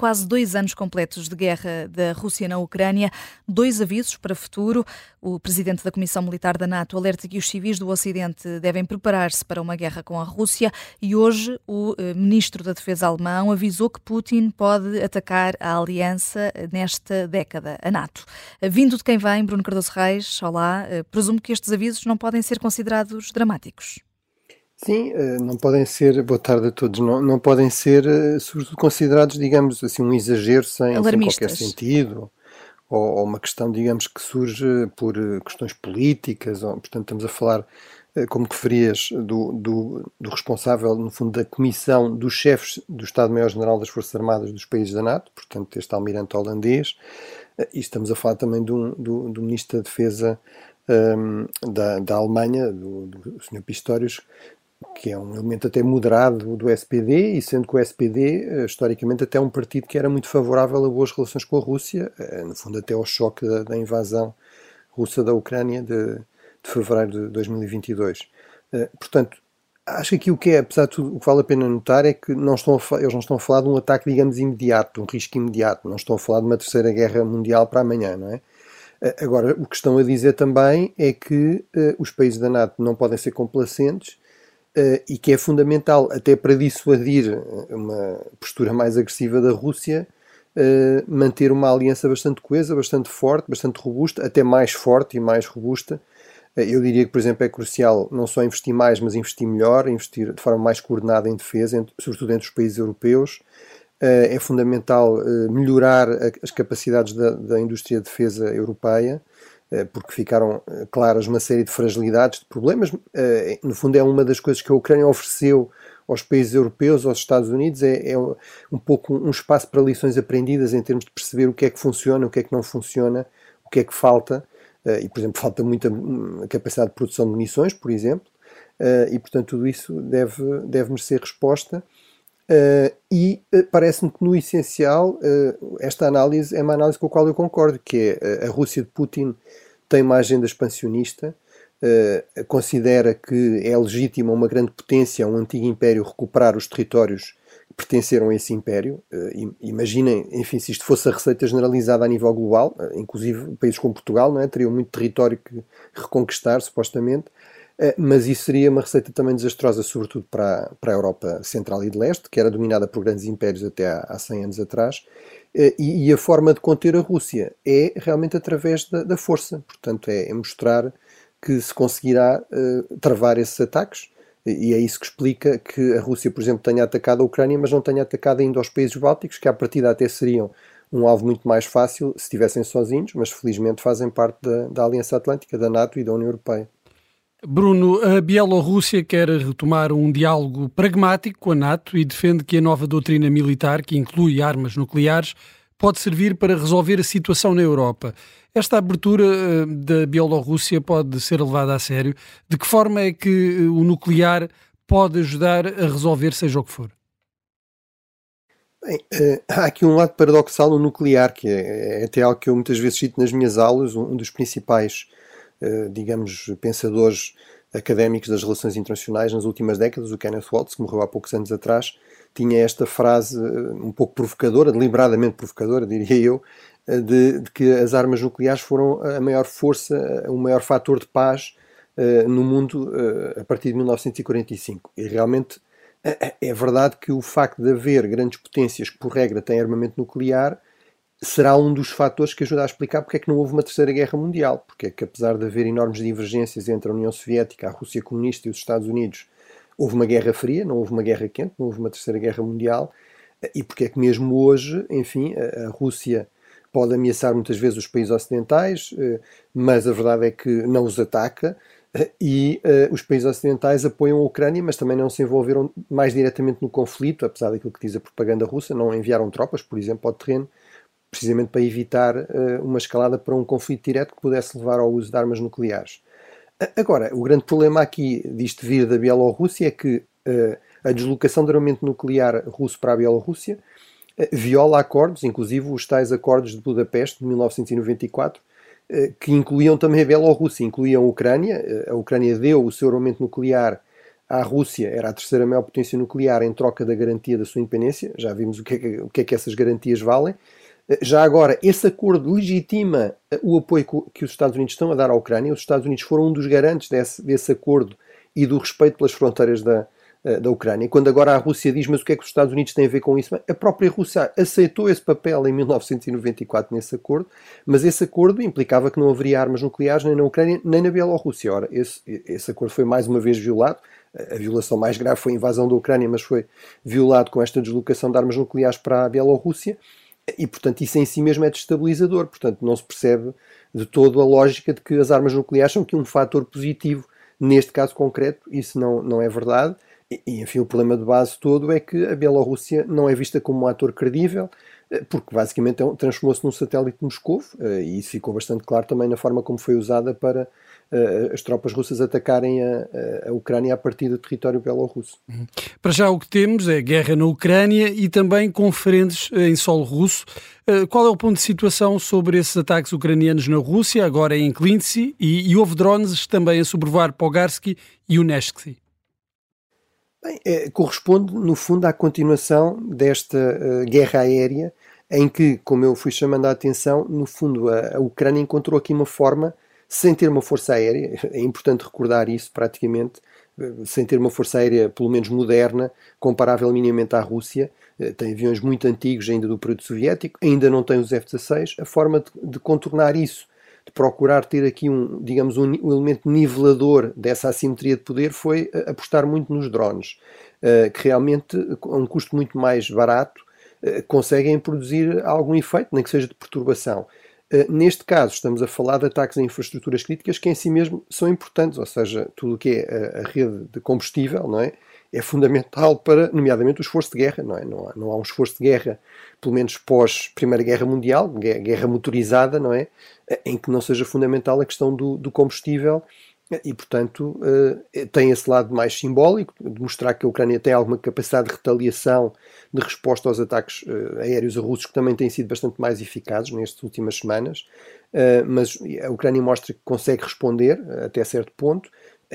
quase dois anos completos de guerra da Rússia na Ucrânia, dois avisos para o futuro. O presidente da Comissão Militar da NATO alerta que os civis do Ocidente devem preparar-se para uma guerra com a Rússia e hoje o eh, ministro da Defesa alemão avisou que Putin pode atacar a aliança nesta década, a NATO. Vindo de quem vem, Bruno Cardoso Reis, olá, eh, presumo que estes avisos não podem ser considerados dramáticos. Sim, eh, não podem ser, boa tarde a todos, não, não podem ser, eh, sobretudo, considerados, digamos assim, um exagero sem, sem qualquer sentido, ou, ou, uma questão, digamos, que surge por eh, questões políticas, ou, portanto, estamos a falar, como referias, do, do, do responsável, no fundo, da comissão dos chefes do Estado-Maior-General das Forças Armadas dos países da NATO, portanto, este almirante holandês, e estamos a falar também do, do, do Ministro da Defesa um, da, da Alemanha, do, do Sr. Pistorius, que é um elemento até moderado do SPD, e sendo que o SPD, eh, historicamente, até é um partido que era muito favorável a boas relações com a Rússia, eh, no fundo, até ao choque da, da invasão russa da Ucrânia de, de fevereiro de 2022. Eh, portanto, acho que aqui o que é, apesar de tudo, o que vale a pena notar é que não estão a, eles não estão a falar de um ataque, digamos, imediato, de um risco imediato, não estão a falar de uma terceira guerra mundial para amanhã, não é? Agora, o que estão a dizer também é que uh, os países da NATO não podem ser complacentes e que é fundamental até para dissuadir eh, uma postura mais agressiva da Rússia, uh, manter uma aliança bastante coesa, bastante forte, bastante robusta, até mais forte e mais robusta. Eu diria que, por exemplo, é crucial não só investir mais, mas investir melhor, investir de forma mais coordenada em defesa, sobretudo entre os países europeus. é fundamental melhorar as capacidades da, da indústria de defesa europeia eh, porque ficaram eh, claras uma série de fragilidades, de problemas. Eh, no fundo, é uma das coisas que a Ucrânia ofereceu aos países europeus, aos Estados Unidos, é, é um pouco um espaço para lições aprendidas em termos de perceber o que é que funciona, o que é que não funciona, o que é que falta. E, por exemplo, falta muita hum, capacidade de produção de munições, por exemplo, e, portanto, tudo isso deve, deve merecer resposta. Uh, e uh, parece-me que no essencial uh, esta análise é uma análise com a qual eu concordo, que é a Rússia de Putin tem uma agenda expansionista, considera que é legítima uma grande potência, um antigo império, recuperar os territórios que pertenceram a esse império. imaginem, enfim, se isto fosse a receita generalizada a nível global, inclusive países como Portugal, não é? teriam muito território que reconquistar, supostamente. Eh, mas isso seria uma receita também desastrosa, sobretudo para, para a Europa Central e de Leste, que era dominada por grandes impérios até há, há 100 anos atrás, eh, e, e, a forma de conter a Rússia é realmente através da, da força, portanto, é, é, mostrar que se conseguirá uh, travar esses ataques, e é isso que explica que a Rússia, por exemplo, tenha atacado a Ucrânia, mas não tenha atacado ainda os países bálticos, que à partida até seriam um alvo muito mais fácil se estivessem sozinhos, mas felizmente fazem parte da, da Aliança Atlântica, da NATO e da União Europeia. Bruno, a Bielorrússia quer retomar um diálogo pragmático com a NATO e defende que a nova doutrina militar, que inclui armas nucleares, pode servir para resolver a situação na Europa. Esta abertura eh, da Bielorrússia pode ser levada a sério? De que forma é que eh, o nuclear pode ajudar a resolver seja o que for? Bem, eh, há aqui um lado paradoxal no nuclear, que é, é até algo que eu muitas vezes cito nas minhas aulas, um dos principais digamos, pensadores académicos das relações internacionais nas últimas décadas, o Kenneth Waltz, que morreu há poucos anos atrás, tinha esta frase eh, um pouco provocadora, deliberadamente provocadora, diria eu, eh, de, de, que as armas nucleares foram a maior força, o maior fator de paz no mundo a partir de 1945. E realmente é verdade que o facto de haver grandes potências que, por regra, têm armamento nuclear será um dos fatores que ajuda a explicar porque é que não houve uma terceira guerra mundial, porque é que apesar de haver enormes divergências entre a União Soviética, a Rússia comunista e os Estados Unidos, houve uma guerra fria, não houve uma guerra quente, não houve uma terceira guerra mundial, e porque é que mesmo hoje, enfim, a, Rússia pode ameaçar muitas vezes os países ocidentais, eh, mas a verdade é que não os ataca, eh, e uh, os países ocidentais apoiam a Ucrânia, mas também não se envolveram mais diretamente no conflito, apesar daquilo que diz a propaganda russa, não enviaram tropas, por exemplo, ao terreno, precisamente para evitar uh, uma escalada para um conflito direto que pudesse levar ao uso de armas nucleares. Agora, o grande problema aqui disto vir da Bielorrússia é que uh, a deslocação de armamento nuclear russo para a Bielorrússia uh, viola acordos, inclusive os tais acordos de Budapeste de 1994, que incluíam também a Bielorrússia, incluíam a Ucrânia. A Ucrânia deu o seu armamento nuclear à Rússia, era a terceira maior potência nuclear em troca da garantia da sua independência. Já vimos o que é que, o que, é que essas garantias valem. Já agora, esse acordo legitima o apoio que os Estados Unidos estão a dar à Ucrânia. Os Estados Unidos foram um dos garantes desse, desse acordo e do respeito pelas fronteiras da, eh, da Ucrânia. Quando agora a Rússia diz, mas o que é que os Estados Unidos têm a ver com isso? A própria Rússia aceitou esse papel em 1994 nesse acordo, mas esse acordo implicava que não haveria armas nucleares nem na Ucrânia nem na Bielorrússia. Ora, esse, esse acordo foi mais uma vez violado. A violação mais grave foi a invasão da Ucrânia, mas foi violado com esta deslocação de armas nucleares para a Bielorrússia e, portanto, isso em si mesmo é destabilizador. Portanto, não se percebe de todo a lógica de que as armas nucleares são aqui um fator positivo. Neste caso concreto, isso não, não é verdade. E, enfim, o problema de base todo é que a Bielorrússia não é vista como um ator credível, porque basicamente é transformou-se num satélite de Moscou, eh, e isso ficou bastante claro também na forma como foi usada para eh, as tropas russas atacarem a, a Ucrânia a partir do território belorrusso. Uhum. Para já o que temos é guerra na Ucrânia e também conferentes em solo russo. Qual é o ponto de situação sobre esses ataques ucranianos na Rússia, agora em Klintsy, e, e houve drones também a sobrevoar Pogarsky e Uneshky? Bem, é, corresponde, no fundo, à continuação desta uh, guerra aérea, em que, como eu fui chamando a atenção, no fundo, a, a, Ucrânia encontrou aqui uma forma, sem ter uma força aérea, é importante recordar isso praticamente, eh, sem ter uma força aérea, pelo menos moderna, comparável minimamente à Rússia, uh, tem aviões muito antigos ainda do período soviético, ainda não tem os F-16, a forma de, de contornar isso procurar ter aqui um, digamos, um, um, elemento nivelador dessa assimetria de poder foi eh, apostar muito nos drones, uh, que realmente, a um custo muito mais barato, uh, conseguem produzir algum efeito, nem que seja de perturbação. Uh, neste caso, estamos a falar de ataques a infraestruturas críticas que em si mesmo são importantes, ou seja, tudo o que é a, a rede de combustível, não é? É fundamental para, nomeadamente, o esforço de guerra. Não, é? não, há, não há um esforço de guerra, pelo menos pós Primeira Guerra Mundial, guerra motorizada, não é? Em que não seja fundamental a questão do, do combustível e, portanto, uh, tem esse lado mais simbólico, de mostrar que a Ucrânia tem alguma capacidade de retaliação, de resposta aos ataques uh, aéreos russos, que também têm sido bastante mais eficazes nestas últimas semanas. Uh, mas a Ucrânia mostra que consegue responder até certo ponto,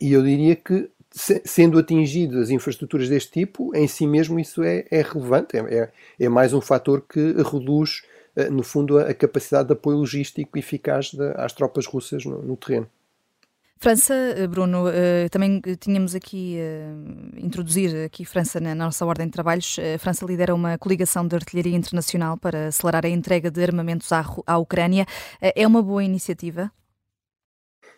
e eu diria que sendo atingidas infraestruturas deste tipo, em si mesmo isso é, é relevante, é, é, é mais um fator que reduz, eh, no fundo, a, capacidade de apoio logístico eficaz de, às tropas russas no, no terreno. França, eh, Bruno, eh, também tínhamos aqui introduzir aqui França na nossa ordem de trabalhos. A França lidera uma coligação de artilharia internacional para acelerar a entrega de armamentos à, à Ucrânia. É uma boa iniciativa?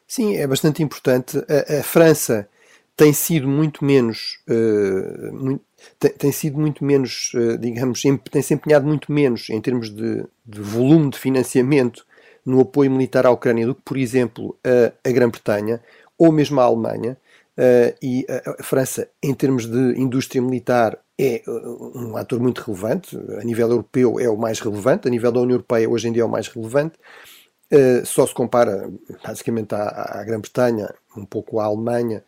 Sim, é bastante importante. A, a França tem sido muito menos, uh, muito, tem, tem, sido muito menos, uh, digamos, tem se empenhado muito menos em termos de, de, volume de financiamento no apoio militar à Ucrânia do que, por exemplo, a, a Grã-Bretanha ou mesmo a Alemanha. Uh, e a, a, França, em termos de indústria militar, é um ator muito relevante. A nível europeu é o mais relevante, a nível da União Europeia hoje em dia é o mais relevante. Uh, só se compara basicamente à, à Grã-Bretanha, um pouco à Alemanha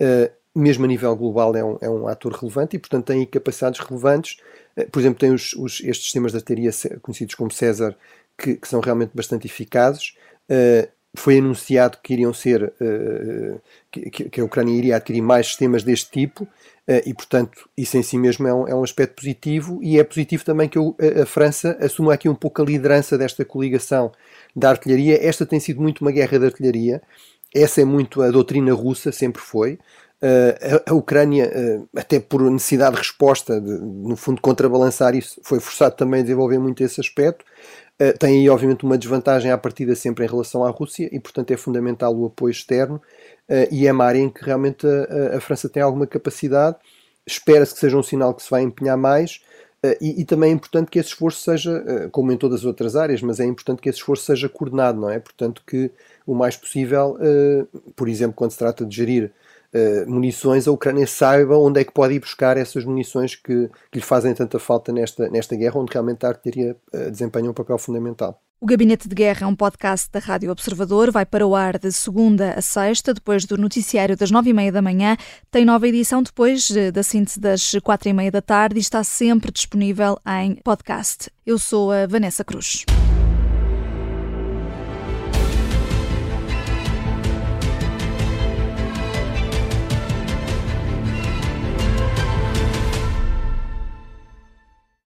uh, mesmo a nível global, é um, é um ator relevante e, portanto, tem capacidades relevantes. Uh, por exemplo, tem os, os, estes sistemas de artilharia conhecidos como César, que, que, são realmente bastante eficazes. Foi anunciado que iriam ser que, que, a Ucrânia iria adquirir mais sistemas deste tipo e, portanto, isso em si mesmo é um, é um aspecto positivo e é positivo também que a, a França assuma aqui um pouco a liderança desta coligação da artilharia. Esta tem sido muito uma guerra de artilharia essa é muito a doutrina russa, sempre foi. Uh, a, a, Ucrânia, até por necessidade de resposta, de, no fundo, contrabalançar isso, foi forçado também a desenvolver muito esse aspecto. Uh, tem aí, obviamente, uma desvantagem à partida sempre em relação à Rússia e, portanto, é fundamental o apoio externo. e é uma área em que realmente a, a França tem alguma capacidade. Espera-se que seja um sinal que se vai empenhar mais. E, e, também é importante que esse esforço seja, como em todas as outras áreas, mas é importante que esse esforço seja coordenado, não é? Portanto, que o mais possível, uh, por exemplo, quando se trata de gerir uh, munições, a Ucrânia saiba onde é que pode ir buscar essas munições que, que lhe fazem tanta falta nesta, nesta guerra, onde realmente a artilharia uh, desempenha um papel fundamental. O Gabinete de Guerra é um podcast da Rádio Observador. Vai para o ar de segunda a sexta, depois do noticiário das nove e meia da manhã. Tem nova edição depois da síntese das quatro e meia da tarde e está sempre disponível em podcast. Eu sou a Vanessa Cruz.